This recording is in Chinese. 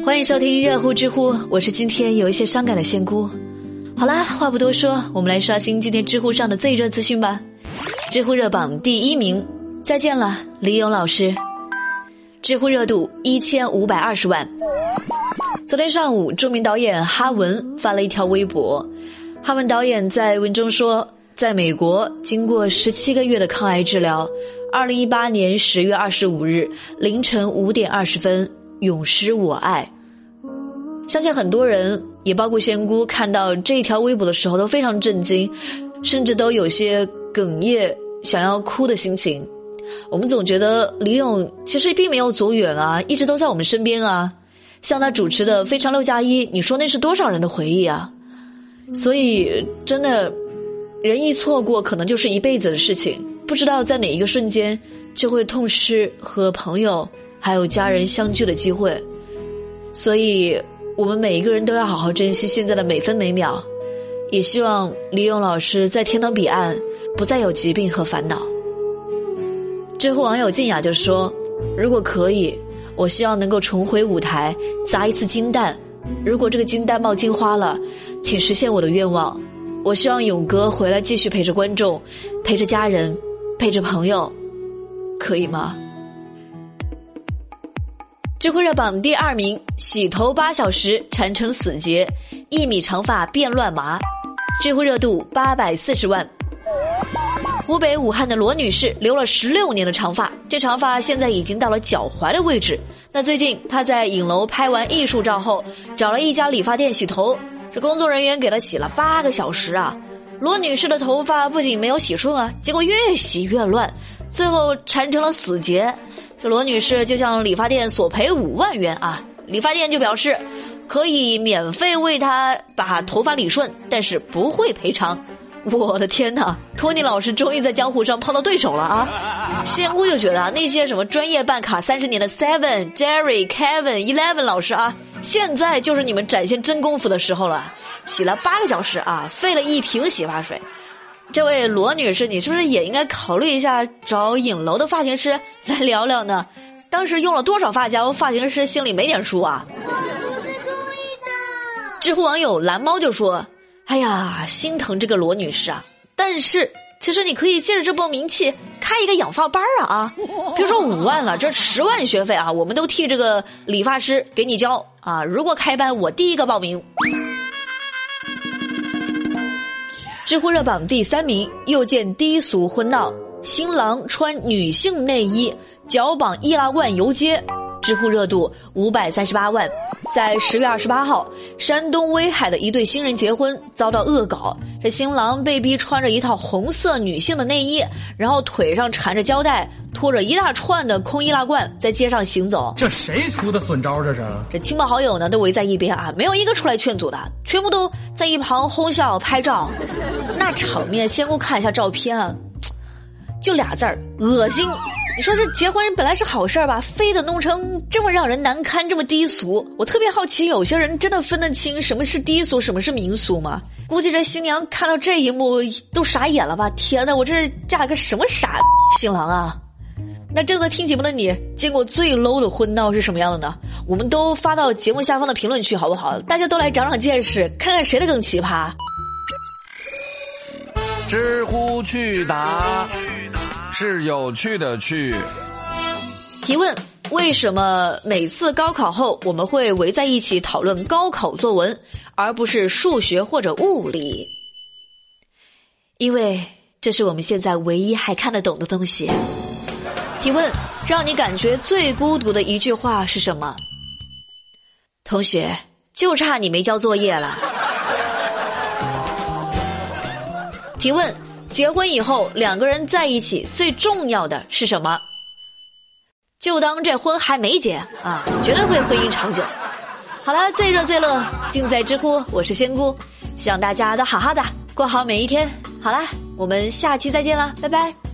欢迎收听热乎知乎，我是今天有一些伤感的仙姑。好啦，话不多说，我们来刷新今天知乎上的最热资讯吧。知乎热榜第一名，再见了，李勇老师。知乎热度一千五百二十万。昨天上午，著名导演哈文发了一条微博。哈文导演在文中说，在美国经过十七个月的抗癌治疗，二零一八年十月二十五日凌晨五点二十分。永失我爱，相信很多人，也包括仙姑，看到这一条微博的时候都非常震惊，甚至都有些哽咽，想要哭的心情。我们总觉得李咏其实并没有走远啊，一直都在我们身边啊。像他主持的《非常六加一》，你说那是多少人的回忆啊？所以真的，人一错过，可能就是一辈子的事情，不知道在哪一个瞬间就会痛失和朋友。还有家人相聚的机会，所以我们每一个人都要好好珍惜现在的每分每秒。也希望李咏老师在天堂彼岸不再有疾病和烦恼。知乎网友静雅就说：“如果可以，我希望能够重回舞台砸一次金蛋。如果这个金蛋冒金花了，请实现我的愿望。我希望勇哥回来继续陪着观众，陪着家人，陪着朋友，可以吗？”知乎热榜第二名，洗头八小时缠成死结，一米长发变乱麻。知乎热度八百四十万。湖北武汉的罗女士留了十六年的长发，这长发现在已经到了脚踝的位置。那最近她在影楼拍完艺术照后，找了一家理发店洗头，这工作人员给她洗了八个小时啊。罗女士的头发不仅没有洗顺啊，结果越洗越乱，最后缠成了死结。这罗女士就向理发店索赔五万元啊！理发店就表示可以免费为她把头发理顺，但是不会赔偿。我的天哪，托尼老师终于在江湖上碰到对手了啊！仙姑就觉得那些什么专业办卡三十年的 Seven、Jerry、Kevin、Eleven 老师啊，现在就是你们展现真功夫的时候了。洗了八个小时啊，费了一瓶洗发水。这位罗女士，你是不是也应该考虑一下找影楼的发型师来聊聊呢？当时用了多少发胶，发型师心里没点数啊？我不是故意的知乎网友蓝猫就说：“哎呀，心疼这个罗女士啊！但是其实你可以借着这波名气开一个养发班啊啊！别说五万了，这十万学费啊，我们都替这个理发师给你交啊！如果开班，我第一个报名。”知乎热榜第三名，又见低俗婚闹，新郎穿女性内衣，脚绑易拉罐游街，知乎热度五百三十八万。在十月二十八号，山东威海的一对新人结婚遭到恶搞，这新郎被逼穿着一套红色女性的内衣，然后腿上缠着胶带，拖着一大串的空易拉罐在街上行走。这谁出的损招？这是？这亲朋好友呢都围在一边啊，没有一个出来劝阻的，全部都在一旁哄笑拍照。那场面，先给我看一下照片啊，就俩字儿：恶心。你说这结婚本来是好事儿吧，非得弄成这么让人难堪，这么低俗。我特别好奇，有些人真的分得清什么是低俗，什么是民俗吗？估计这新娘看到这一幕都傻眼了吧？天哪，我这是嫁个什么傻新郎啊？那正在听节目的你，见过最 low 的婚闹是什么样的呢？我们都发到节目下方的评论区好不好？大家都来长长见识，看看谁的更奇葩。知乎去答。是有趣的趣。提问：为什么每次高考后我们会围在一起讨论高考作文，而不是数学或者物理？因为这是我们现在唯一还看得懂的东西。提问：让你感觉最孤独的一句话是什么？同学，就差你没交作业了。提问。结婚以后，两个人在一起最重要的是什么？就当这婚还没结啊，绝对会婚姻长久。好了，最热最乐尽在知乎，我是仙姑，希望大家都好好的过好每一天。好啦，我们下期再见啦，拜拜。